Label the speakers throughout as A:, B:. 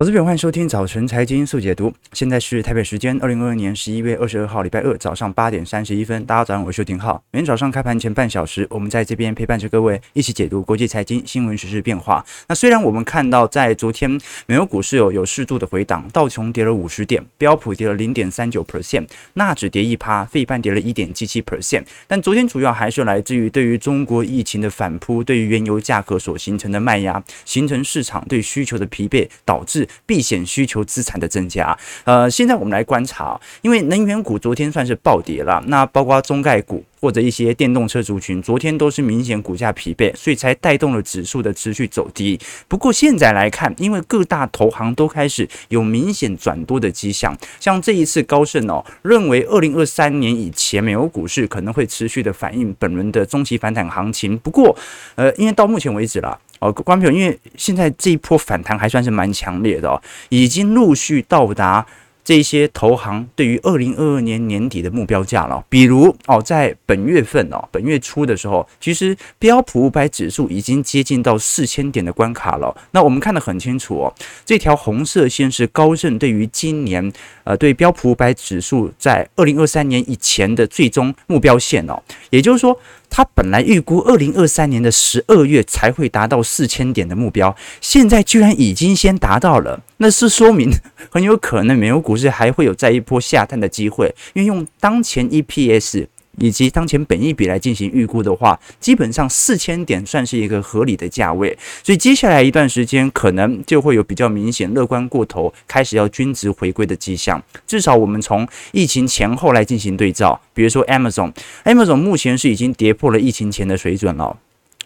A: 投资朋友，欢迎收听早晨财经速解读。现在是台北时间二零二二年十一月二十二号，礼拜二早上八点三十一分。大家早上好，我是邱廷浩。每天早上开盘前半小时，我们在这边陪伴着各位一起解读国际财经新闻、时事变化。那虽然我们看到在昨天美国股市有有适度的回档，道琼跌了五十点，标普跌了零点三九 percent，纳指跌一趴，费半跌了一点七七 percent。但昨天主要还是来自于对于中国疫情的反扑，对于原油价格所形成的卖压，形成市场对需求的疲惫，导致。避险需求资产的增加，呃，现在我们来观察，因为能源股昨天算是暴跌了，那包括中概股或者一些电动车族群，昨天都是明显股价疲惫，所以才带动了指数的持续走低。不过现在来看，因为各大投行都开始有明显转多的迹象，像这一次高盛哦认为，二零二三年以前美国股市可能会持续的反映本轮的中期反弹行情。不过，呃，因为到目前为止啦。哦，观众朋友，因为现在这一波反弹还算是蛮强烈的哦，已经陆续到达这些投行对于二零二二年年底的目标价了。比如哦，在本月份哦，本月初的时候，其实标普五百指数已经接近到四千点的关卡了。那我们看得很清楚哦，这条红色线是高盛对于今年呃对标普五百指数在二零二三年以前的最终目标线哦，也就是说。他本来预估二零二三年的十二月才会达到四千点的目标，现在居然已经先达到了，那是说明很有可能美国股市还会有再一波下探的机会，因为用当前 EPS。以及当前本益比来进行预估的话，基本上四千点算是一个合理的价位，所以接下来一段时间可能就会有比较明显乐观过头，开始要均值回归的迹象。至少我们从疫情前后来进行对照，比如说 Amazon，Amazon 目前是已经跌破了疫情前的水准了。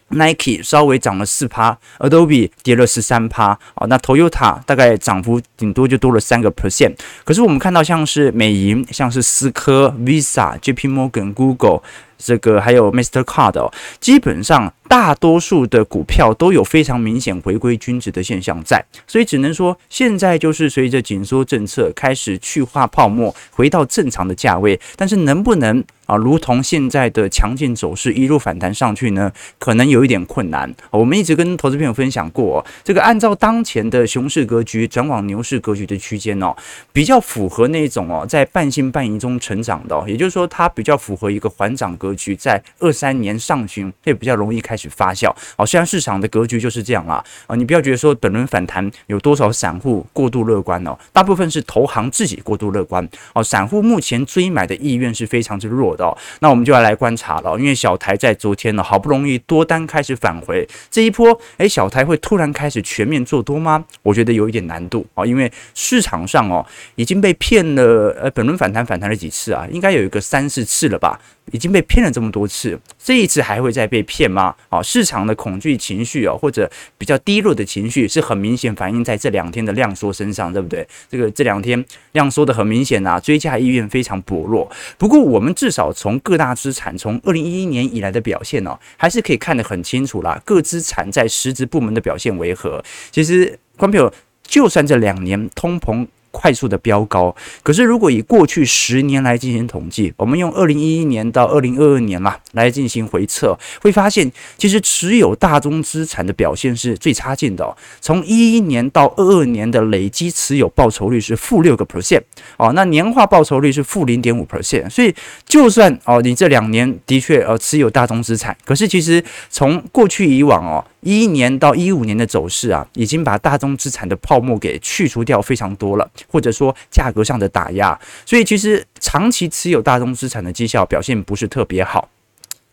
A: Nike 稍微涨了四趴，Adobe 跌了十三趴，哦，那 Toyota 大概涨幅顶多就多了三个 percent。可是我们看到像是美银、像是思科、Visa、JP Morgan、Google。这个还有 Mastercard 哦，基本上大多数的股票都有非常明显回归均值的现象在，所以只能说现在就是随着紧缩政策开始去化泡沫，回到正常的价位，但是能不能啊，如同现在的强劲走势一路反弹上去呢？可能有一点困难。我们一直跟投资朋友分享过，这个按照当前的熊市格局转往牛市格局的区间哦，比较符合那种哦，在半信半疑中成长的，也就是说它比较符合一个缓涨格。格局在二三年上旬会比较容易开始发酵，好，现在市场的格局就是这样啦。啊，你不要觉得说本轮反弹有多少散户过度乐观哦，大部分是投行自己过度乐观哦，散户目前追买的意愿是非常之弱的哦。那我们就要来观察了，因为小台在昨天呢，好不容易多单开始返回这一波，诶，小台会突然开始全面做多吗？我觉得有一点难度啊，因为市场上哦已经被骗了，呃，本轮反弹反弹了几次啊？应该有一个三四次了吧？已经被骗了这么多次，这一次还会再被骗吗？啊，市场的恐惧情绪哦，或者比较低落的情绪，是很明显反映在这两天的量缩身上，对不对？这个这两天量缩的很明显啊，追价意愿非常薄弱。不过我们至少从各大资产从二零一一年以来的表现哦，还是可以看得很清楚啦。各资产在实质部门的表现为何？其实，观众朋友，就算这两年通膨。快速的飙高，可是如果以过去十年来进行统计，我们用二零一一年到二零二二年嘛来进行回测，会发现其实持有大宗资产的表现是最差劲的哦。从一一年到二二年的累积持有报酬率是负六个 percent 哦，那年化报酬率是负零点五 percent。所以就算哦你这两年的确呃持有大宗资产，可是其实从过去以往哦。一一年到一五年的走势啊，已经把大宗资产的泡沫给去除掉非常多了，或者说价格上的打压，所以其实长期持有大宗资产的绩效表现不是特别好。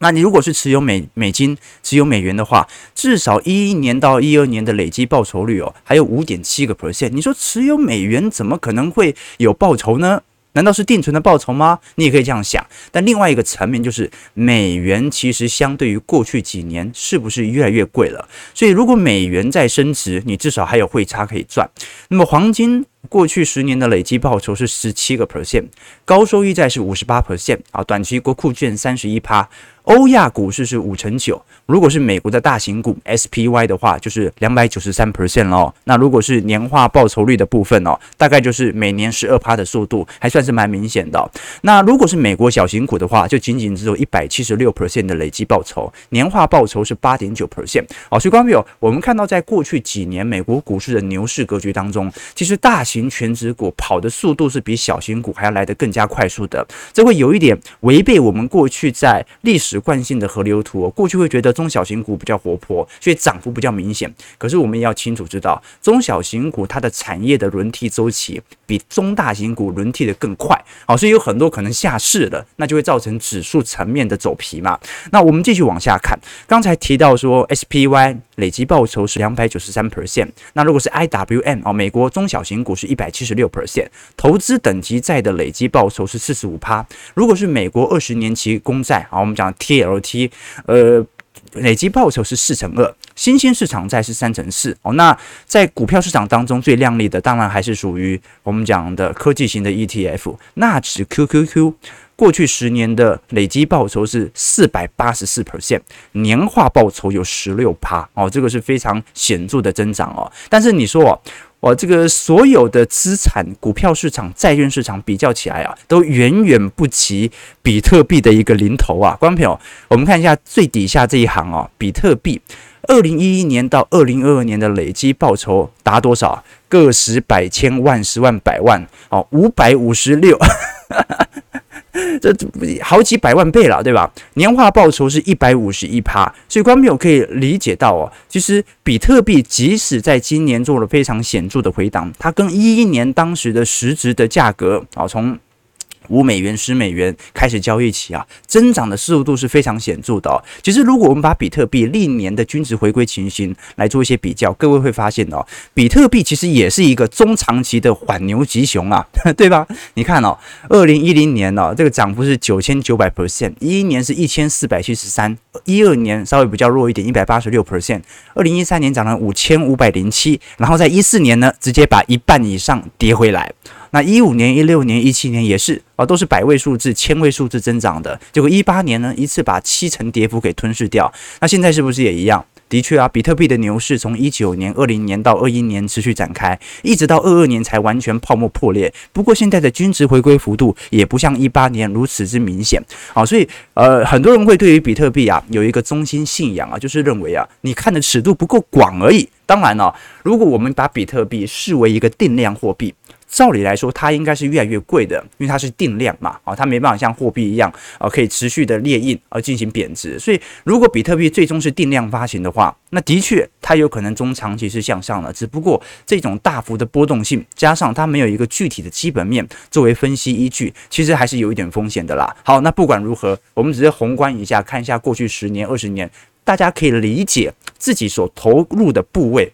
A: 那你如果是持有美美金、持有美元的话，至少一一年到一二年的累计报酬率哦，还有五点七个 percent。你说持有美元怎么可能会有报酬呢？难道是定存的报酬吗？你也可以这样想。但另外一个层面就是，美元其实相对于过去几年是不是越来越贵了？所以如果美元在升值，你至少还有汇差可以赚。那么黄金过去十年的累计报酬是十七个 percent，高收益债是五十八 percent 啊，短期国库券三十一趴。欧亚股市是五成九，如果是美国的大型股 SPY 的话，就是两百九十三 percent 喽。那如果是年化报酬率的部分哦，大概就是每年十二趴的速度，还算是蛮明显的。那如果是美国小型股的话，就仅仅只有一百七十六 percent 的累计报酬，年化报酬是八点九 percent。好，所以观众朋友，我们看到在过去几年美国股市的牛市格局当中，其实大型权值股跑的速度是比小型股还要来得更加快速的，这会有一点违背我们过去在历史。惯性的河流图，过去会觉得中小型股比较活泼，所以涨幅比较明显。可是我们也要清楚知道，中小型股它的产业的轮替周期比中大型股轮替的更快，好，所以有很多可能下市了，那就会造成指数层面的走皮嘛。那我们继续往下看，刚才提到说 SPY 累计报酬是两百九十三 percent，那如果是 IWM 哦，美国中小型股是一百七十六 percent，投资等级债的累计报酬是四十五趴，如果是美国二十年期公债啊，我们讲 TLT，呃，累计报酬是四成二，新兴市场债是三成四哦。那在股票市场当中最亮丽的，当然还是属于我们讲的科技型的 ETF，纳指 QQQ。过去十年的累计报酬是四百八十四 percent，年化报酬有十六趴哦，这个是非常显著的增长哦。但是你说哦，我这个所有的资产、股票市场、债券市场比较起来啊，都远远不及比特币的一个零头啊。观众朋友，我们看一下最底下这一行啊，比特币二零一一年到二零二二年的累计报酬达多少？个十百千万十万百万哦，五百五十六。这好几百万倍了，对吧？年化报酬是一百五十一趴，所以观众朋友可以理解到哦，其实比特币即使在今年做了非常显著的回档，它跟一一年当时的实值的价格啊，从五美元、十美元开始交易起啊，增长的速度是非常显著的。其实，如果我们把比特币历年的均值回归情形来做一些比较，各位会发现哦，比特币其实也是一个中长期的缓牛急熊啊，对吧？你看哦，二零一零年呢，这个涨幅是九千九百 percent，一一年是一千四百七十三，一二年稍微比较弱一点，一百八十六 percent，二零一三年涨了五千五百零七，然后在一四年呢，直接把一半以上跌回来。那一五年、一六年、一七年也是啊，都是百位数字、千位数字增长的。结果一八年呢，一次把七成跌幅给吞噬掉。那现在是不是也一样？的确啊，比特币的牛市从一九年、二零年到二一年持续展开，一直到二二年才完全泡沫破裂。不过现在的均值回归幅度也不像一八年如此之明显。好，所以呃，很多人会对于比特币啊有一个中心信仰啊，就是认为啊，你看的尺度不够广而已。当然了，如果我们把比特币视为一个定量货币。照理来说，它应该是越来越贵的，因为它是定量嘛，啊，它没办法像货币一样，啊，可以持续的列印而进行贬值。所以，如果比特币最终是定量发行的话，那的确它有可能中长期是向上的。只不过这种大幅的波动性，加上它没有一个具体的基本面作为分析依据，其实还是有一点风险的啦。好，那不管如何，我们只是宏观一下，看一下过去十年、二十年，大家可以理解自己所投入的部位。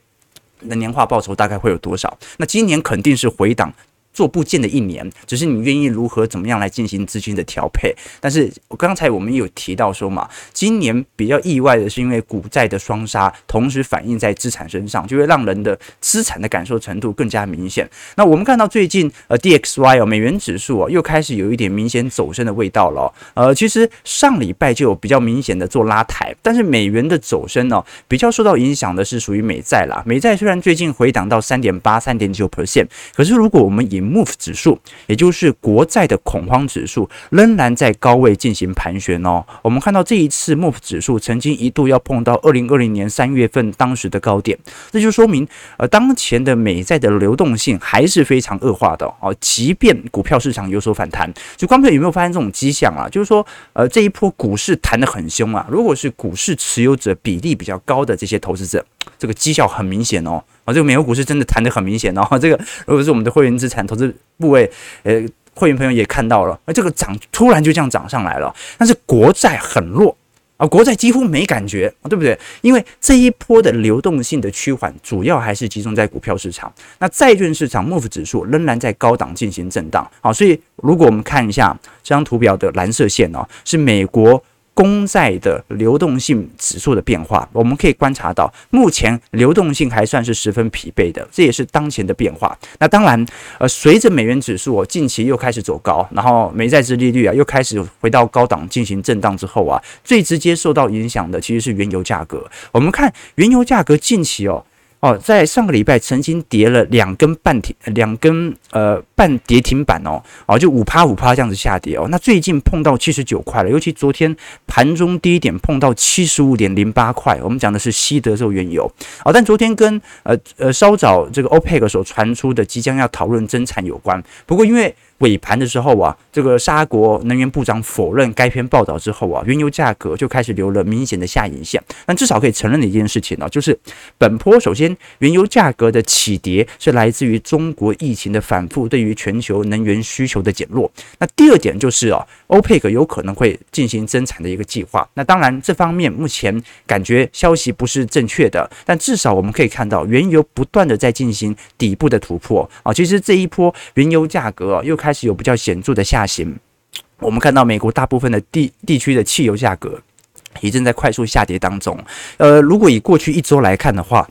A: 那年化报酬大概会有多少？那今年肯定是回档。做部件的一年，只是你愿意如何怎么样来进行资金的调配。但是刚才我们有提到说嘛，今年比较意外的是，因为股债的双杀同时反映在资产身上，就会让人的资产的感受程度更加明显。那我们看到最近呃 DXY 哦美元指数哦又开始有一点明显走升的味道了。呃，其实上礼拜就有比较明显的做拉抬，但是美元的走升呢比较受到影响的是属于美债啦。美债虽然最近回档到三点八、三点九 percent，可是如果我们以 MOVE 指数，也就是国债的恐慌指数，仍然在高位进行盘旋哦。我们看到这一次 MOVE 指数曾经一度要碰到二零二零年三月份当时的高点，这就说明呃当前的美债的流动性还是非常恶化的哦。即便股票市场有所反弹，就观众有没有发现这种迹象啊？就是说呃这一波股市弹得很凶啊。如果是股市持有者比例比较高的这些投资者，这个绩效很明显哦。啊，这个美国股市真的弹得很明显然后。这个如果是我们的会员资产投资部位，呃，会员朋友也看到了，而这个涨突然就这样涨上来了。但是国债很弱啊，国债几乎没感觉，对不对？因为这一波的流动性的趋缓，主要还是集中在股票市场。那债券市场 MOVE 指数仍然在高档进行震荡。好，所以如果我们看一下这张图表的蓝色线哦，是美国公债的流动性指数的变化，我们可以观察到，目前流动性还算是十分疲惫的，这也是当前的变化。那当然，呃，随着美元指数近期又开始走高，然后美债殖利率啊又开始回到高档进行震荡之后啊，最直接受到影响的其实是原油价格。我们看原油价格近期哦。哦，在上个礼拜曾经跌了两根半停，两根呃半跌停板哦，哦就五趴五趴这样子下跌哦。那最近碰到七十九块了，尤其昨天盘中低点碰到七十五点零八块。我们讲的是西德州原油哦，但昨天跟呃呃稍早这个 OPEC 所传出的即将要讨论增产有关。不过因为尾盘的时候啊，这个沙国能源部长否认该篇报道之后啊，原油价格就开始留了明显的下影线。但至少可以承认的一件事情呢，就是本波首先原油价格的起跌是来自于中国疫情的反复对于全球能源需求的减弱。那第二点就是啊，欧佩克有可能会进行增产的一个计划。那当然这方面目前感觉消息不是正确的，但至少我们可以看到原油不断的在进行底部的突破啊。其实这一波原油价格又开始有比较显著的下行，我们看到美国大部分的地地区的汽油价格也正在快速下跌当中。呃，如果以过去一周来看的话，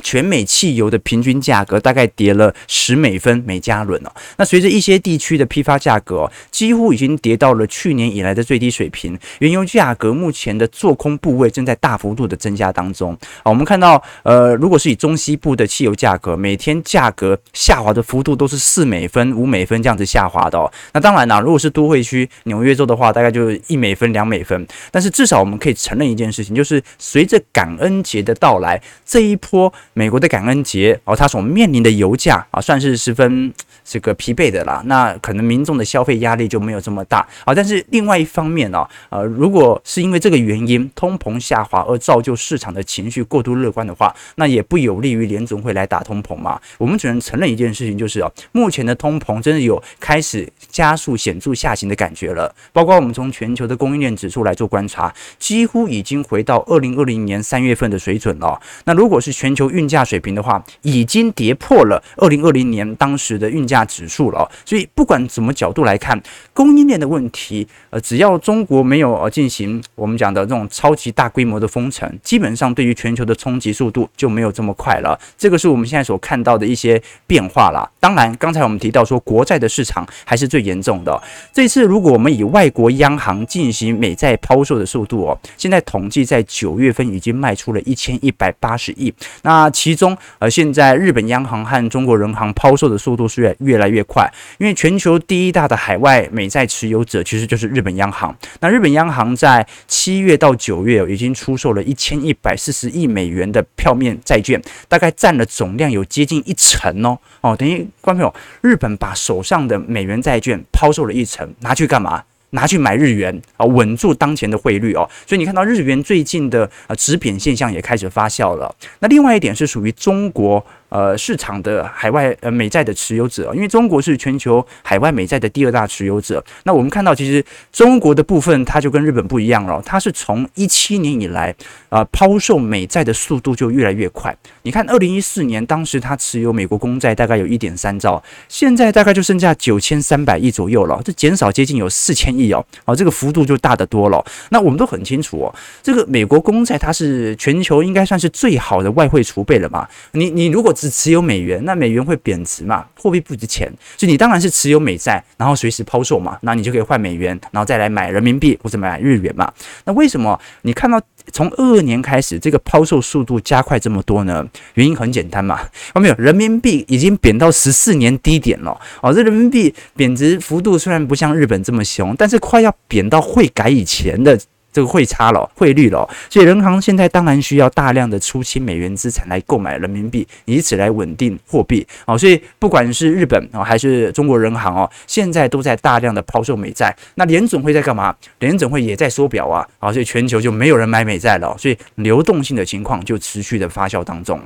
A: 全美汽油的平均价格大概跌了十美分每加仑哦。那随着一些地区的批发价格，几乎已经跌到了去年以来的最低水平，原油价格目前的做空部位正在大幅度的增加当中啊。我们看到，呃，如果是以中西部的汽油价格，每天价格下滑的幅度都是四美分、五美分这样子下滑的哦。那当然啦，如果是都会区纽约州的话，大概就是一美分、两美分。但是至少我们可以承认一件事情，就是随着感恩节的到来，这一波。美国的感恩节哦，它所面临的油价啊，算是十分这个疲惫的啦。那可能民众的消费压力就没有这么大啊。但是另外一方面呢，呃，如果是因为这个原因，通膨下滑而造就市场的情绪过度乐观的话，那也不有利于联总会来打通膨嘛。我们只能承认一件事情，就是哦，目前的通膨真的有开始加速显著下行的感觉了。包括我们从全球的供应链指数来做观察，几乎已经回到二零二零年三月份的水准了。那如果是全球运价水平的话，已经跌破了二零二零年当时的运价指数了。所以不管怎么角度来看，供应链的问题，呃，只要中国没有呃进行我们讲的这种超级大规模的封城，基本上对于全球的冲击速度就没有这么快了。这个是我们现在所看到的一些变化啦。当然，刚才我们提到说国债的市场还是最严重的。这次如果我们以外国央行进行美债抛售的速度哦，现在统计在九月份已经卖出了一千一百八十亿。那其中，呃，现在日本央行和中国人行抛售的速度是越越来越快，因为全球第一大的海外美债持有者其实就是日本央行。那日本央行在七月到九月已经出售了一千一百四十亿美元的票面债券，大概占了总量有接近一成哦。哦，等于观众朋友，日本把手上的美元债券抛售了一成，拿去干嘛？拿去买日元啊，稳住当前的汇率哦，所以你看到日元最近的呃止贬现象也开始发酵了。那另外一点是属于中国。呃，市场的海外呃美债的持有者，因为中国是全球海外美债的第二大持有者。那我们看到，其实中国的部分它就跟日本不一样了，它是从一七年以来啊、抛售美债的速度就越来越快。你看，二零一四年当时它持有美国公债大概有一点三兆，现在大概就剩下九千三百亿左右了，这减少接近有四千亿哦，哦，这个幅度就大得多了。那我们都很清楚哦，这个美国公债它是全球应该算是最好的外汇储备了嘛。你你如果只持有美元，那美元会贬值嘛？货币不值钱，所以你当然是持有美债，然后随时抛售嘛，那你就可以换美元，然后再来买人民币或者买日元嘛。那为什么你看到从二二年开始这个抛售速度加快这么多呢？原因很简单嘛，有没有？人民币已经贬到十四年低点了哦，这人民币贬值幅度虽然不像日本这么凶，但是快要贬到汇改以前的。这个汇差了，汇率了，所以人行现在当然需要大量的出清美元资产来购买人民币，以此来稳定货币。哦，所以不管是日本哦还是中国人行哦，现在都在大量的抛售美债。那联准会在干嘛？联准会也在缩表啊，啊，所以全球就没有人买美债了，所以流动性的情况就持续的发酵当中。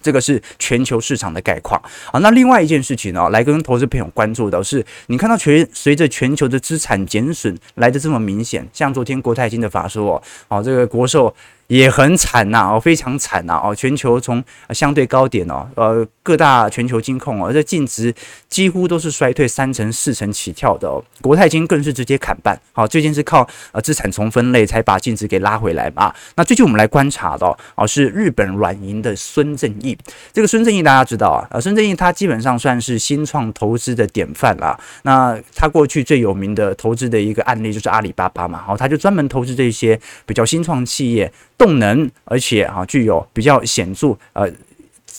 A: 这个是全球市场的概况啊。那另外一件事情呢，来跟投资朋友关注的是，你看到全随着全球的资产减损来的这么明显，像昨天国泰金的法说哦，哦，这个国寿也很惨呐，哦，非常惨呐，哦，全球从相对高点哦，呃，各大全球金控哦，这净值几乎都是衰退三成、四成起跳的哦，国泰金更是直接砍半，好，最近是靠呃资产重分类才把净值给拉回来嘛。那最近我们来观察到哦，是日本软银的孙正义，这个孙正义大家知道啊，呃，孙正义他基本上算是新创投资的典范啦。那他过去最有名的投资的一个案例就是阿里巴巴嘛，好，他就专门投资这些比较新创企业。动能，而且啊，具有比较显著呃。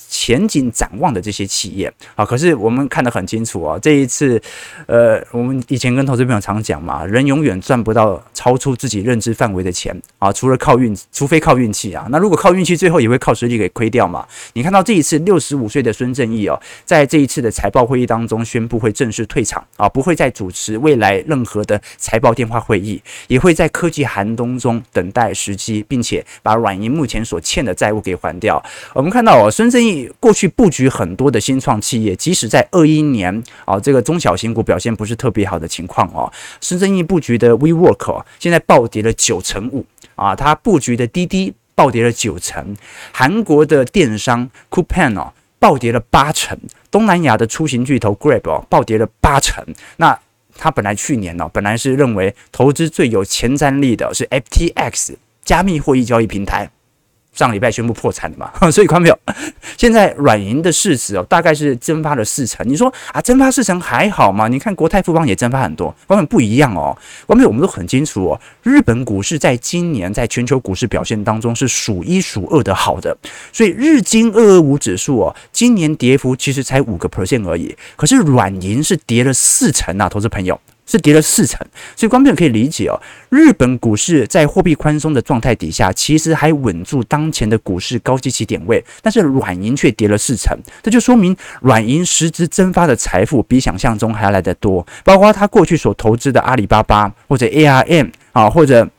A: 前景展望的这些企业啊，可是我们看得很清楚啊，这一次，呃，我们以前跟投资朋友常讲嘛，人永远赚不到超出自己认知范围的钱啊，除了靠运，除非靠运气啊。那如果靠运气，最后也会靠实力给亏掉嘛。你看到这一次六十五岁的孙正义哦，在这一次的财报会议当中宣布会正式退场啊，不会再主持未来任何的财报电话会议，也会在科技寒冬中等待时机，并且把软银目前所欠的债务给还掉。我们看到哦，孙正义。过去布局很多的新创企业，即使在二一年啊，这个中小型股表现不是特别好的情况哦，孙正义布局的 WeWork 哦，现在暴跌了九成五啊，他布局的滴滴暴跌了九成，韩国的电商 COUPAN 哦暴跌了八成，东南亚的出行巨头 Grab 哦暴跌了八成。那他本来去年哦，本来是认为投资最有前瞻力的是 FTX 加密货币交易平台。上礼拜宣布破产了嘛，所以观众朋友，现在软银的市值哦，大概是蒸发了四成。你说啊，蒸发四成还好吗？你看国泰富邦也蒸发很多，观众不一样哦。观众朋友，我们都很清楚哦，日本股市在今年在全球股市表现当中是数一数二的好的，所以日经二二五指数哦，今年跌幅其实才五个 percent 而已，可是软银是跌了四成啊，投资朋友。是跌了四成，所以观众可以理解哦。日本股市在货币宽松的状态底下，其实还稳住当前的股市高基期点位，但是软银却跌了四成，这就说明软银实质蒸发的财富比想象中还要来得多，包括他过去所投资的阿里巴巴或者 ARM 啊，或者。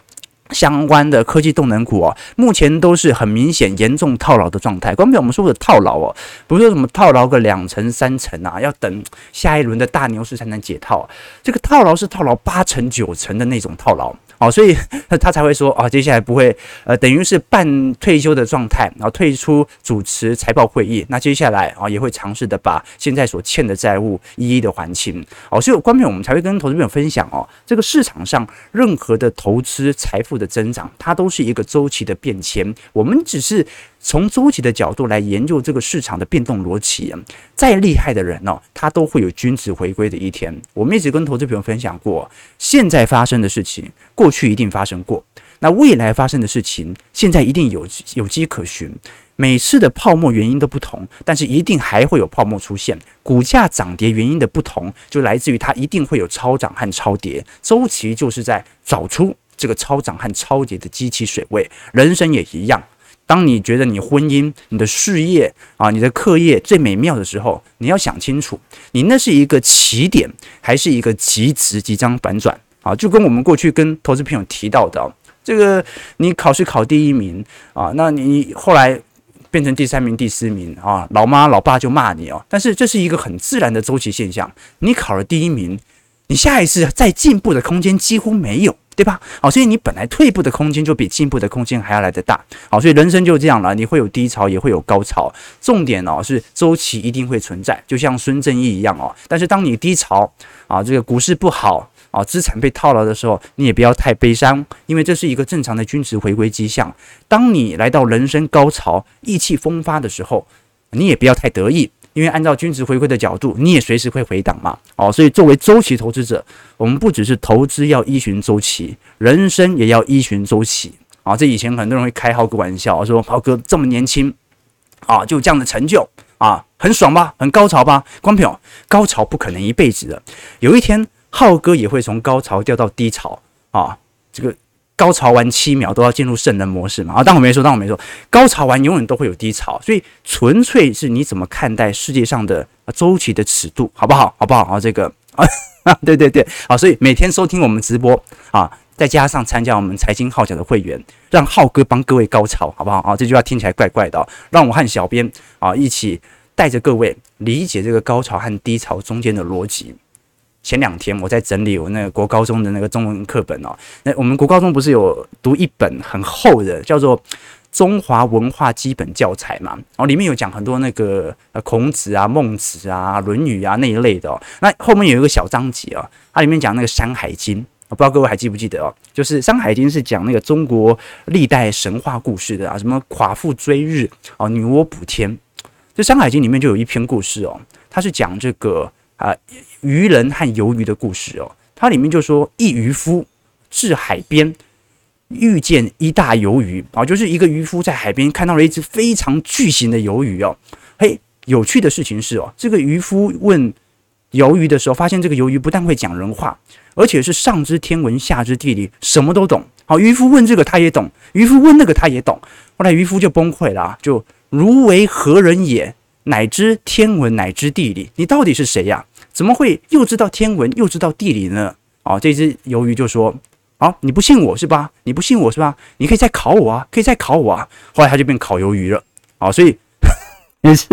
A: 相关的科技动能股哦，目前都是很明显严重套牢的状态。关于我们说的套牢哦，不是说什么套牢个两成三成啊，要等下一轮的大牛市才能解套。这个套牢是套牢八成九成的那种套牢。哦，所以他才会说啊，接下来不会呃，等于是半退休的状态，然后退出主持财报会议。那接下来啊，也会尝试的把现在所欠的债务一一的还清。哦，所以关面我们才会跟投资朋友分享哦，这个市场上任何的投资财富的增长，它都是一个周期的变迁。我们只是。从周期的角度来研究这个市场的变动逻辑，再厉害的人哦，他都会有均值回归的一天。我们一直跟投资朋友分享过，现在发生的事情，过去一定发生过；那未来发生的事情，现在一定有有迹可循。每次的泡沫原因都不同，但是一定还会有泡沫出现。股价涨跌原因的不同，就来自于它一定会有超涨和超跌。周期就是在找出这个超涨和超跌的基期水位。人生也一样。当你觉得你婚姻、你的事业啊、你的课业最美妙的时候，你要想清楚，你那是一个起点，还是一个极值即将反转啊？就跟我们过去跟投资朋友提到的，这个你考试考第一名啊，那你后来变成第三名、第四名啊，老妈老爸就骂你哦。但是这是一个很自然的周期现象，你考了第一名，你下一次再进步的空间几乎没有。对吧？好，所以你本来退步的空间就比进步的空间还要来得大。好，所以人生就这样了，你会有低潮，也会有高潮。重点哦是周期一定会存在，就像孙正义一样哦。但是当你低潮啊，这个股市不好啊，资产被套牢的时候，你也不要太悲伤，因为这是一个正常的均值回归迹象。当你来到人生高潮、意气风发的时候，你也不要太得意。因为按照均值回归的角度，你也随时会回档嘛，哦，所以作为周期投资者，我们不只是投资要依循周期，人生也要依循周期啊。这以前很多人会开浩哥玩笑，说浩哥这么年轻啊，就这样的成就啊，很爽吧，很高潮吧？光凭，高潮不可能一辈子的，有一天浩哥也会从高潮掉到低潮啊，这个。高潮完七秒都要进入圣人模式嘛？啊，当我没说，当我没说，高潮完永远都会有低潮，所以纯粹是你怎么看待世界上的周期的尺度，好不好？好不好？啊，这个 啊，对对对，好，所以每天收听我们直播啊，再加上参加我们财经号角的会员，让浩哥帮各位高潮，好不好？啊，这句话听起来怪怪的，哦，让我和小编啊一起带着各位理解这个高潮和低潮中间的逻辑。前两天我在整理我那个国高中的那个中文课本哦，那我们国高中不是有读一本很厚的叫做《中华文化基本教材》嘛？然后里面有讲很多那个呃孔子啊、孟子啊、论语啊那一类的。那后面有一个小章节啊，它里面讲那个《山海经》，我不知道各位还记不记得哦？就是《山海经》是讲那个中国历代神话故事的啊，什么夸父追日哦，女娲补天。这《山海经》里面就有一篇故事哦，它是讲这个。啊，渔人和鱿鱼的故事哦，它里面就说，一渔夫至海边，遇见一大鱿鱼啊，就是一个渔夫在海边看到了一只非常巨型的鱿鱼哦。嘿，有趣的事情是哦，这个渔夫问鱿鱼的时候，发现这个鱿鱼不但会讲人话，而且是上知天文下知地理，什么都懂。好，渔夫问这个他也懂，渔夫问那个他也懂。后来渔夫就崩溃了，就如为何人也？乃知天文，乃知地理，你到底是谁呀？怎么会又知道天文又知道地理呢？啊，这只鱿鱼就说：“啊，你不信我是吧？你不信我是吧？你可以再考我啊，可以再考我啊。”后来他就变烤鱿鱼了。啊，所以 也是，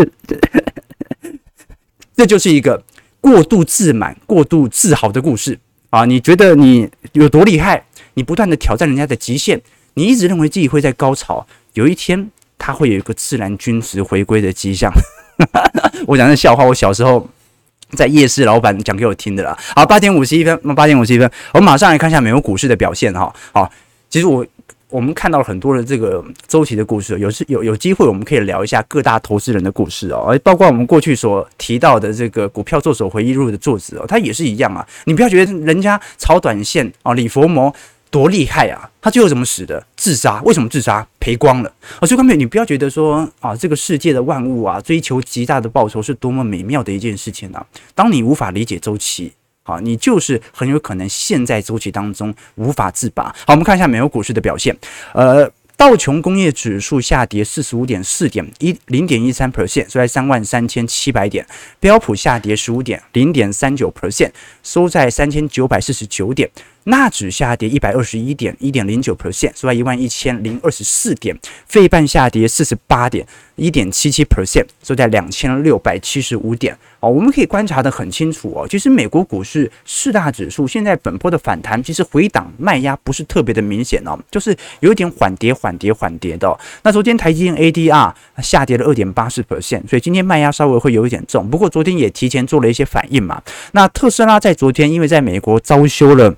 A: 这就是一个过度自满、过度自豪的故事啊！你觉得你有多厉害？你不断的挑战人家的极限，你一直认为自己会在高潮，有一天他会有一个自然均值回归的迹象。我讲的笑话，我小时候。在夜市老板讲给我听的啦。好，八点五十一分，八点五十一分，我们马上来看一下美国股市的表现哈。好，其实我我们看到了很多的这个周期的故事，有时有有机会我们可以聊一下各大投资人的故事哦，包括我们过去所提到的这个股票作手回忆录的作者哦，他也是一样啊。你不要觉得人家炒短线啊，李佛摩。多厉害啊！他最后怎么死的？自杀？为什么自杀？赔光了啊！所以各位，你不要觉得说啊，这个世界的万物啊，追求极大的报酬是多么美妙的一件事情啊！当你无法理解周期，啊，你就是很有可能陷在周期当中无法自拔。好，我们看一下美国股市的表现，呃。道琼工业指数下跌四十五点四点一零点一三 percent，收在三万三千七百点。标普下跌十五点零点三九 percent，收在三千九百四十九点。纳指下跌一百二十一点一点零九 percent，收在一万一千零二十四点。费半下跌四十八点一点七七 percent，收在两千六百七十五点。哦，我们可以观察得很清楚哦。其实美国股市四大指数现在本波的反弹，其实回档卖压不是特别的明显哦，就是有一点缓跌、缓跌、缓跌的。那昨天台积电 ADR 下跌了二点八四 percent，所以今天卖压稍微会有一点重。不过昨天也提前做了一些反应嘛。那特斯拉在昨天因为在美国遭修了。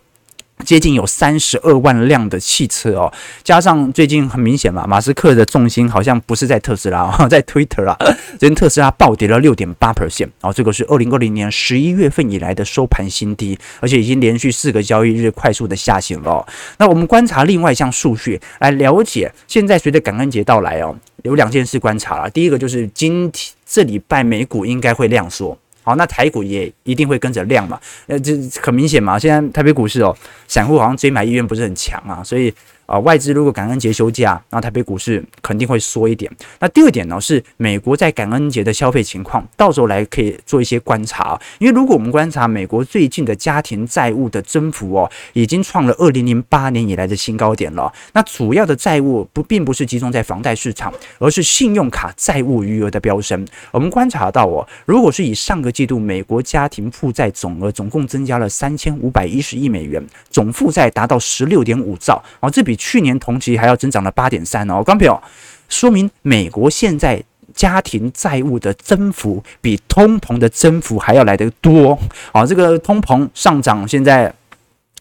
A: 接近有三十二万辆的汽车哦，加上最近很明显嘛，马斯克的重心好像不是在特斯拉，哦，在 Twitter 啊，昨天特斯拉暴跌了六点八 percent，哦，这个是二零二零年十一月份以来的收盘新低，而且已经连续四个交易日快速的下行了哦。那我们观察另外一项数据来了解，现在随着感恩节到来哦，有两件事观察了，第一个就是今天这礼拜美股应该会量缩。好，那台股也一定会跟着亮嘛？呃，这很明显嘛。现在台北股市哦，散户好像追买意愿不是很强啊，所以。啊，外资如果感恩节休假，那台北股市肯定会缩一点。那第二点呢，是美国在感恩节的消费情况，到时候来可以做一些观察。因为如果我们观察美国最近的家庭债务的增幅哦，已经创了二零零八年以来的新高点了。那主要的债务不并不是集中在房贷市场，而是信用卡债务余额的飙升。我们观察到哦，如果是以上个季度美国家庭负债总额总共增加了三千五百一十亿美元，总负债达到十六点五兆，哦，这比去年同期还要增长了八点三哦，刚表，说明美国现在家庭债务的增幅比通膨的增幅还要来得多哦，这个通膨上涨现在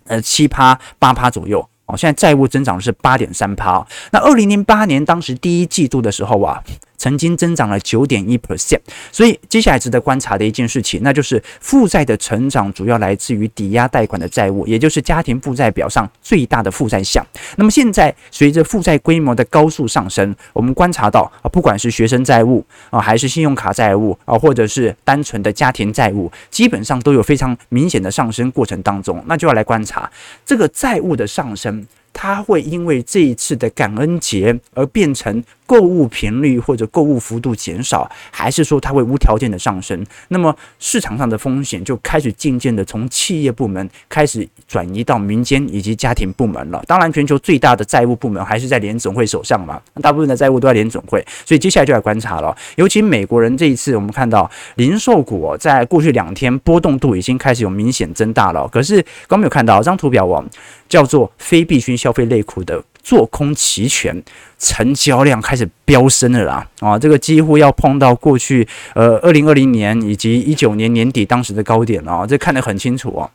A: 呃七趴八趴左右哦，现在债务增长是八点三趴，那二零零八年当时第一季度的时候啊。曾经增长了九点一 percent，所以接下来值得观察的一件事情，那就是负债的成长主要来自于抵押贷款的债务，也就是家庭负债表上最大的负债项。那么现在随着负债规模的高速上升，我们观察到啊，不管是学生债务啊，还是信用卡债务啊，或者是单纯的家庭债务，基本上都有非常明显的上升过程当中，那就要来观察这个债务的上升。它会因为这一次的感恩节而变成购物频率或者购物幅度减少，还是说它会无条件的上升？那么市场上的风险就开始渐渐的从企业部门开始转移到民间以及家庭部门了。当然，全球最大的债务部门还是在联总会手上嘛，大部分的债务都在联总会，所以接下来就要观察了。尤其美国人这一次，我们看到零售股在过去两天波动度已经开始有明显增大了。可是刚没有看到这张图表哦，叫做非必需消费类股的做空期权成交量开始飙升了啦！啊，这个几乎要碰到过去呃二零二零年以及一九年年底当时的高点了啊，这看得很清楚哦。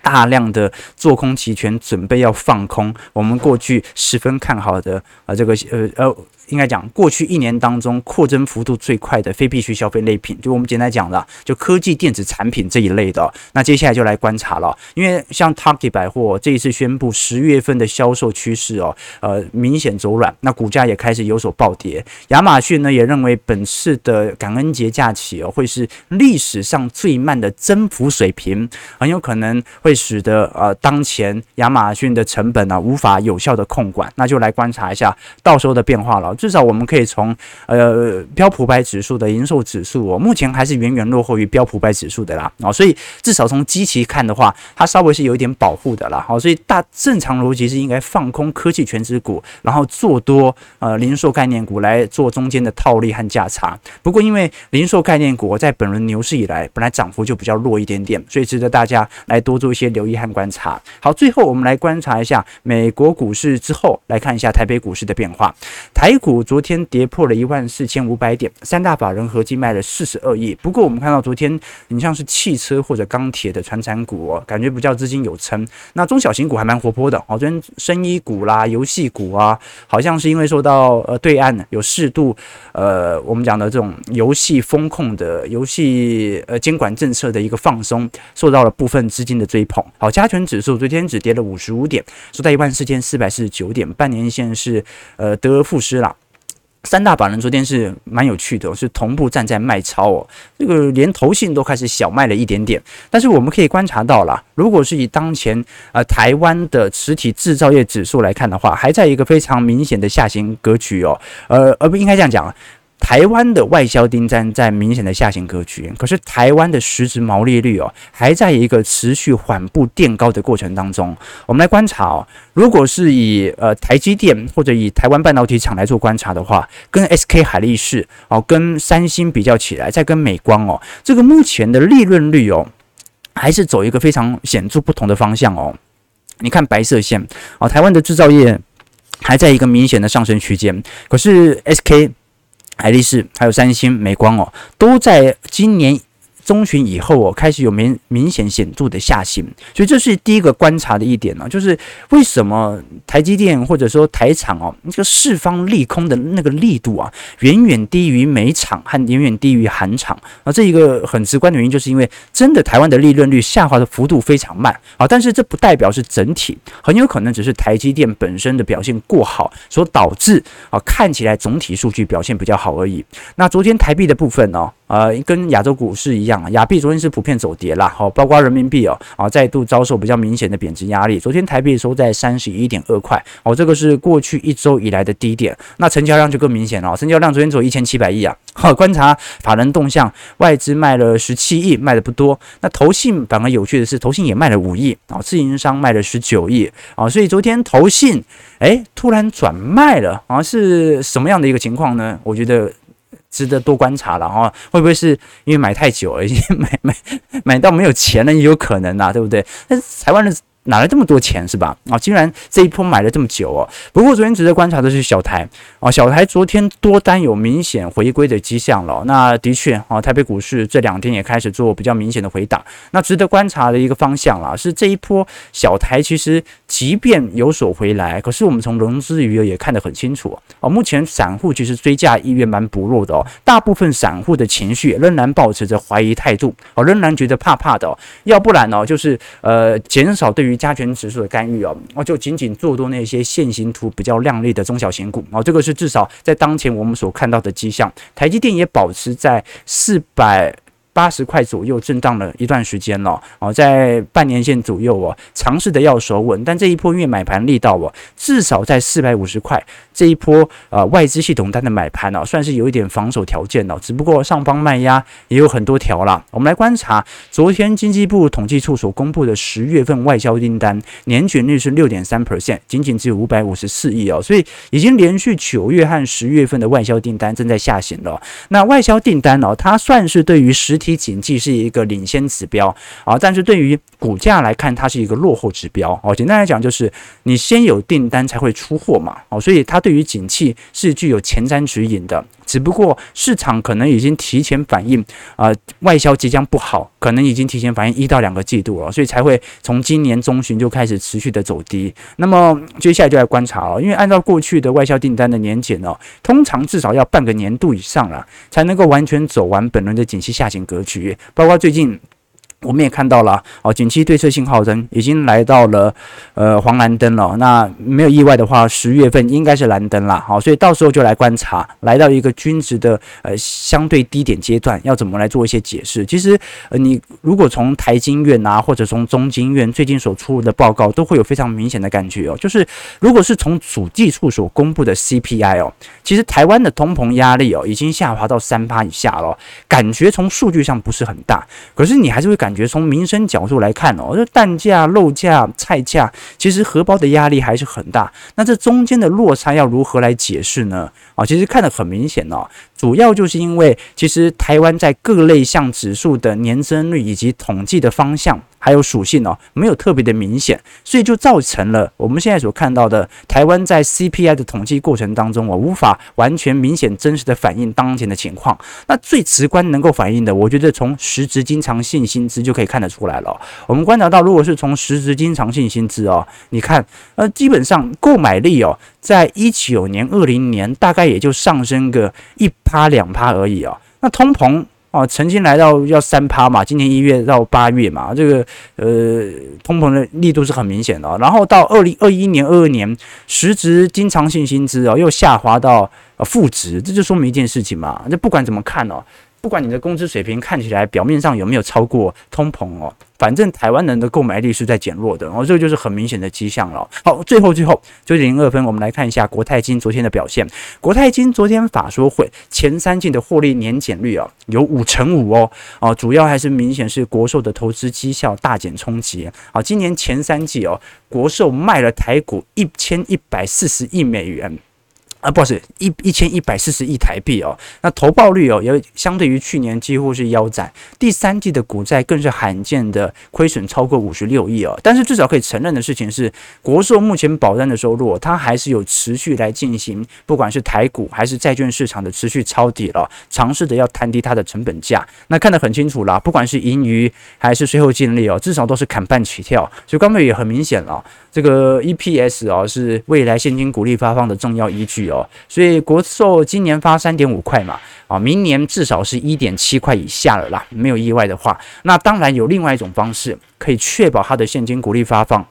A: 大量的做空期权准备要放空，我们过去十分看好的啊这个呃呃。应该讲，过去一年当中扩增幅度最快的非必需消费类品，就我们简单讲的，就科技电子产品这一类的。那接下来就来观察了，因为像 Target 百货这一次宣布十月份的销售趋势哦，呃，明显走软，那股价也开始有所暴跌。亚马逊呢也认为本次的感恩节假期哦会是历史上最慢的增幅水平，很有可能会使得呃当前亚马逊的成本呢、无法有效的控管，那就来观察一下到时候的变化了。至少我们可以从呃标普百指数的营收指数哦，目前还是远远落后于标普百指数的啦啊，所以至少从基期看的话，它稍微是有一点保护的啦。好，所以大正常逻辑是应该放空科技权值股，然后做多呃零售概念股来做中间的套利和价差。不过因为零售概念股在本轮牛市以来本来涨幅就比较弱一点点，所以值得大家来多做一些留意和观察。好，最后我们来观察一下美国股市之后，来看一下台北股市的变化，台股。股昨天跌破了一万四千五百点，三大法人合计卖了四十二亿。不过我们看到昨天，你像是汽车或者钢铁的传产股哦，感觉不叫资金有撑。那中小型股还蛮活泼的哦，昨天生医股啦、游戏股啊，好像是因为受到呃对岸有适度呃我们讲的这种游戏风控的游戏呃监管政策的一个放松，受到了部分资金的追捧。好，加权指数昨天只跌了五十五点，收在一万四千四百四十九点，半年线是呃得而复失了。三大板人昨天是蛮有趣的，是同步站在卖超哦，这个连投信都开始小卖了一点点。但是我们可以观察到啦，如果是以当前呃台湾的实体制造业指数来看的话，还在一个非常明显的下行格局哦，呃，而不应该这样讲。台湾的外销订单在明显的下行格局，可是台湾的实质毛利率哦，还在一个持续缓步垫高的过程当中。我们来观察哦，如果是以呃台积电或者以台湾半导体厂来做观察的话，跟 SK 海力士哦，跟三星比较起来，再跟美光哦，这个目前的利润率哦，还是走一个非常显著不同的方向哦。你看白色线哦，台湾的制造业还在一个明显的上升区间，可是 SK。海力士还有三星、美光哦，都在今年中旬以后哦，开始有明明显显著的下行，所以这是第一个观察的一点呢，就是为什么台积电或者说台厂哦，那个释放利空的那个力度啊，远远低于美厂和远远低于韩厂。啊，这一个很直观的原因，就是因为真的台湾的利润率下滑的幅度非常慢。啊，但是这不代表是整体，很有可能只是台积电本身的表现过好所导致啊，看起来总体数据表现比较好而已。那昨天台币的部分呢，呃，跟亚洲股市一样。亚币昨天是普遍走跌啦，好，包括人民币哦，啊，再度遭受比较明显的贬值压力。昨天台币收在三十一点二块，哦，这个是过去一周以来的低点。那成交量就更明显了，成交量昨天只有一千七百亿啊。好，观察法人动向，外资卖了十七亿，卖的不多。那投信反而有趣的是，投信也卖了五亿啊，自营商卖了十九亿啊，所以昨天投信哎突然转卖了啊，是什么样的一个情况呢？我觉得。值得多观察了哈，会不会是因为买太久了，已 经买买买到没有钱了，也有可能啊，对不对？那台湾人。哪来这么多钱是吧？啊，竟然这一波买了这么久哦。不过昨天值得观察的是小台啊，小台昨天多单有明显回归的迹象了。那的确啊，台北股市这两天也开始做比较明显的回档。那值得观察的一个方向啦，是这一波小台其实即便有所回来，可是我们从融资余额也看得很清楚哦。目前散户其实追价意愿蛮薄弱的哦，大部分散户的情绪仍然保持着怀疑态度哦，仍然觉得怕怕的哦。要不然呢，就是呃减少对于加权指数的干预哦，哦，就仅仅做多那些线形图比较亮丽的中小型股哦，这个是至少在当前我们所看到的迹象。台积电也保持在四百八十块左右震荡了一段时间了哦，在半年线左右哦，尝试的要守稳，但这一波因为买盘力道哦，至少在四百五十块这一波啊外资系统单的买盘哦，算是有一点防守条件哦，只不过上方卖压也有很多条啦。我们来观察昨天经济部统计处所公布的十月份外销订单年均率是六点三 percent，仅仅只有五百五十四亿哦，所以已经连续九月和十月份的外销订单正在下行了。那外销订单哦，它算是对于实 T 景气是一个领先指标啊，但是对于股价来看，它是一个落后指标哦。简单来讲，就是你先有订单才会出货嘛哦，所以它对于景气是具有前瞻指引的。只不过市场可能已经提前反应啊，外销即将不好，可能已经提前反应一到两个季度了，所以才会从今年中旬就开始持续的走低。那么接下来就来观察哦，因为按照过去的外销订单的年检哦，通常至少要半个年度以上了，才能够完全走完本轮的景气下行格局，包括最近。我们也看到了哦，景气对策信号灯已经来到了呃黄蓝灯了。那没有意外的话，十月份应该是蓝灯了。好，所以到时候就来观察，来到一个均值的呃相对低点阶段，要怎么来做一些解释。其实呃，你如果从台经院啊，或者从中经院最近所出的报告，都会有非常明显的感觉哦。就是如果是从主计处所公布的 CPI 哦，其实台湾的通膨压力哦已经下滑到三趴以下了，感觉从数据上不是很大，可是你还是会感。感觉从民生角度来看哦，这蛋价、肉价、菜价，其实荷包的压力还是很大。那这中间的落差要如何来解释呢？啊，其实看得很明显哦，主要就是因为其实台湾在各类项指数的年增率以及统计的方向。还有属性哦，没有特别的明显，所以就造成了我们现在所看到的台湾在 CPI 的统计过程当中，我无法完全明显真实的反映当前的情况。那最直观能够反映的，我觉得从实质经常性薪资就可以看得出来了。我们观察到，如果是从实质经常性薪资哦，你看，呃，基本上购买力哦，在一九年、二零年大概也就上升个一趴两趴而已哦。那通膨。啊，曾经来到要三趴嘛，今年一月到八月嘛，这个呃通膨的力度是很明显的。然后到二零二一年、二二年，实值经常性薪资啊又下滑到呃负值，这就说明一件事情嘛，那不管怎么看哦。不管你的工资水平看起来表面上有没有超过通膨哦，反正台湾人的购买力是在减弱的，哦，这个就是很明显的迹象了。好，最后最后九点零二分，我们来看一下国泰金昨天的表现。国泰金昨天法说会前三季的获利年减率啊，有五成五哦，哦，主要还是明显是国寿的投资绩效大减冲击。好，今年前三季哦，国寿卖了台股一千一百四十亿美元。啊，不是一一千一百四十亿台币哦，那投报率哦，也相对于去年几乎是腰斩。第三季的股债更是罕见的亏损超过五十六亿哦。但是至少可以承认的事情是，国寿目前保单的收入，它还是有持续来进行，不管是台股还是债券市场的持续抄底了，尝试着要摊低它的成本价。那看得很清楚啦，不管是盈余还是税后净利哦，至少都是砍半起跳。所以刚才也很明显了，这个 EPS 哦是未来现金股利发放的重要依据哦。所以国寿今年发三点五块嘛，啊，明年至少是一点七块以下了啦，没有意外的话，那当然有另外一种方式可以确保它的现金股利发放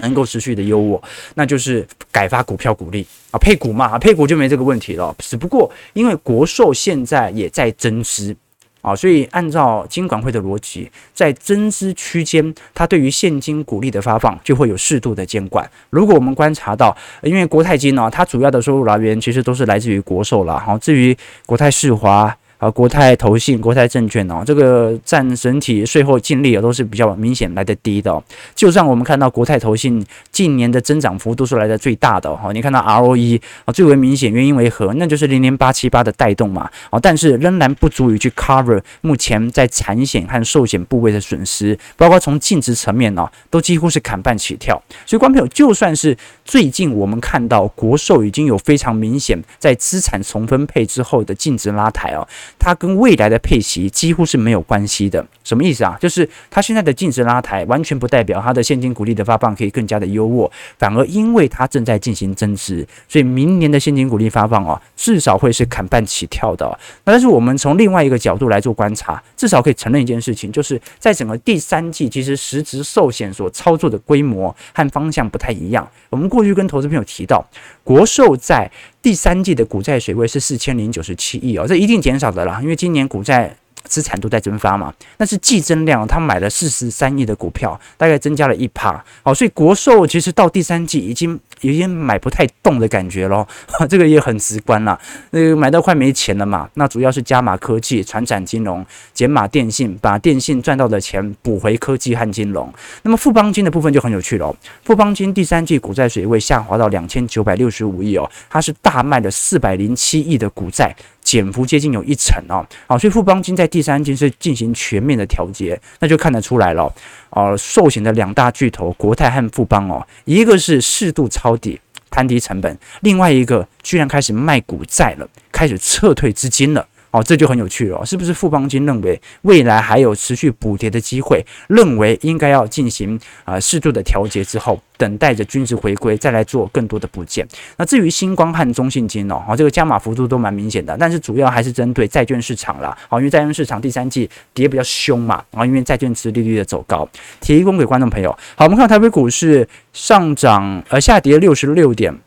A: 能够持续的优渥，那就是改发股票股利啊，配股嘛，配股就没这个问题了。只不过因为国寿现在也在增资。啊，所以按照金管会的逻辑，在增资区间，它对于现金股利的发放就会有适度的监管。如果我们观察到，因为国泰金呢，它主要的收入来源其实都是来自于国寿了。好，至于国泰世华。啊，国泰投信、国泰证券哦，这个占整体税后净利啊，都是比较明显来的低的哦。就算我们看到国泰投信近年的增长幅度是来的最大的哦，你看到 ROE 啊，最为明显，原因为何？那就是零零八七八的带动嘛。啊，但是仍然不足以去 cover 目前在产险和寿险部位的损失，包括从净值层面呢，都几乎是砍半起跳。所以，观众朋友，就算是最近我们看到国寿已经有非常明显在资产重分配之后的净值拉抬哦。它跟未来的配息几乎是没有关系的，什么意思啊？就是它现在的净值拉抬，完全不代表它的现金股利的发放可以更加的优渥，反而因为它正在进行增资，所以明年的现金股利发放哦，至少会是砍半起跳的。那但是我们从另外一个角度来做观察，至少可以承认一件事情，就是在整个第三季，其实实质寿险所操作的规模和方向不太一样。我们过去跟投资朋友提到，国寿在第三季的股债水位是四千零九十七亿哦，这一定减少的啦，因为今年股债资产都在蒸发嘛，那是季增量，他买了四十三亿的股票，大概增加了一趴。好，所以国寿其实到第三季已经有点买不太动的感觉咯，这个也很直观啦，那个买到快没钱了嘛。那主要是加码科技、传产金融、减码电信，把电信赚到的钱补回科技和金融。那么富邦金的部分就很有趣喽，富邦金第三季股债水位下滑到两千九百六十五亿哦，它是大卖了四百零七亿的股债。减幅接近有一成哦，好，所以富邦金在第三季是进行全面的调节，那就看得出来了哦。寿险的两大巨头国泰和富邦哦，一个是适度抄底摊低成本，另外一个居然开始卖股债了，开始撤退资金了。哦，这就很有趣了，是不是富邦金认为未来还有持续补跌的机会？认为应该要进行啊适度的调节之后，等待着均值回归，再来做更多的补件。那至于新光和中信金哦，哦这个加码幅度都蛮明显的，但是主要还是针对债券市场啦。哦，因为债券市场第三季跌比较凶嘛，然后因为债券持利率的走高，提供给观众朋友。好，我们看到台北股市上涨呃下跌六十六点。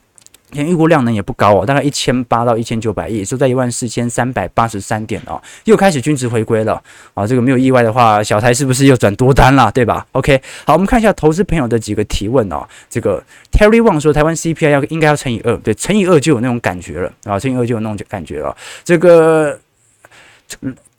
A: 天预估量能也不高哦，大概一千八到一千九百亿，收在一万四千三百八十三点哦，又开始均值回归了啊！这个没有意外的话，小台是不是又转多单了，对吧？OK，好，我们看一下投资朋友的几个提问哦。这个 Terry Wang 说，台湾 CPI 要应该要乘以二，对，乘以二就有那种感觉了啊，乘以二就有那种感觉了。这个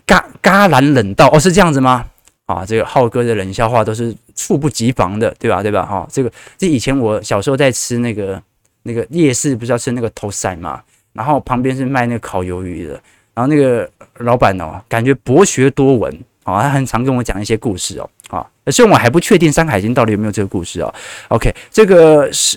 A: 嘎嘎兰冷到哦，是这样子吗？啊，这个浩哥的冷笑话都是猝不及防的，对吧？对吧？哈、哦，这个这以前我小时候在吃那个。那个夜市不是要吃那个头塞嘛，然后旁边是卖那个烤鱿鱼的，然后那个老板哦，感觉博学多闻哦，他很常跟我讲一些故事哦，啊，虽然我还不确定《山海经》到底有没有这个故事哦。OK，这个食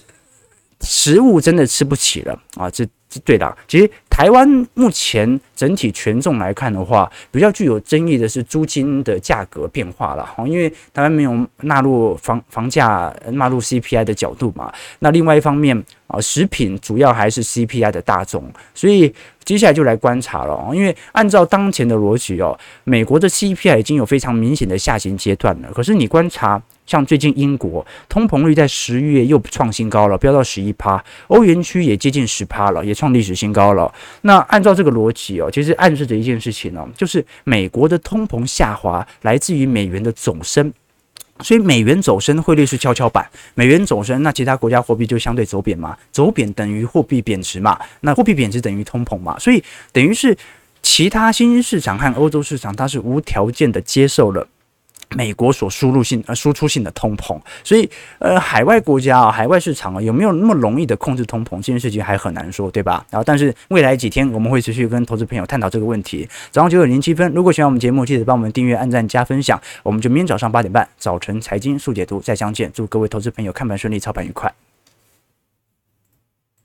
A: 食物真的吃不起了啊，这对的。其实台湾目前整体权重来看的话，比较具有争议的是租金的价格变化了哈，因为台湾没有纳入房房价纳入 CPI 的角度嘛，那另外一方面。啊，食品主要还是 CPI 的大宗，所以接下来就来观察了。因为按照当前的逻辑哦，美国的 CPI 已经有非常明显的下行阶段了。可是你观察，像最近英国通膨率在十一月又创新高了，飙到十一趴，欧元区也接近十趴了，也创历史新高了。那按照这个逻辑哦，其实暗示着一件事情哦，就是美国的通膨下滑来自于美元的走升。所以美元走升，汇率是跷跷板。美元走升，那其他国家货币就相对走贬嘛，走贬等于货币贬值嘛，那货币贬值等于通膨嘛，所以等于是其他新兴市场和欧洲市场，它是无条件的接受了。美国所输入性呃输出性的通膨，所以呃海外国家啊海外市场啊有没有那么容易的控制通膨这件事情还很难说，对吧？然后但是未来几天我们会持续跟投资朋友探讨这个问题。早上九点零七分，如果喜欢我们节目，记得帮我们订阅、按赞、加分享。我们就明天早上八点半早晨财经速解读再相见。祝各位投资朋友看盘顺利，操盘愉快。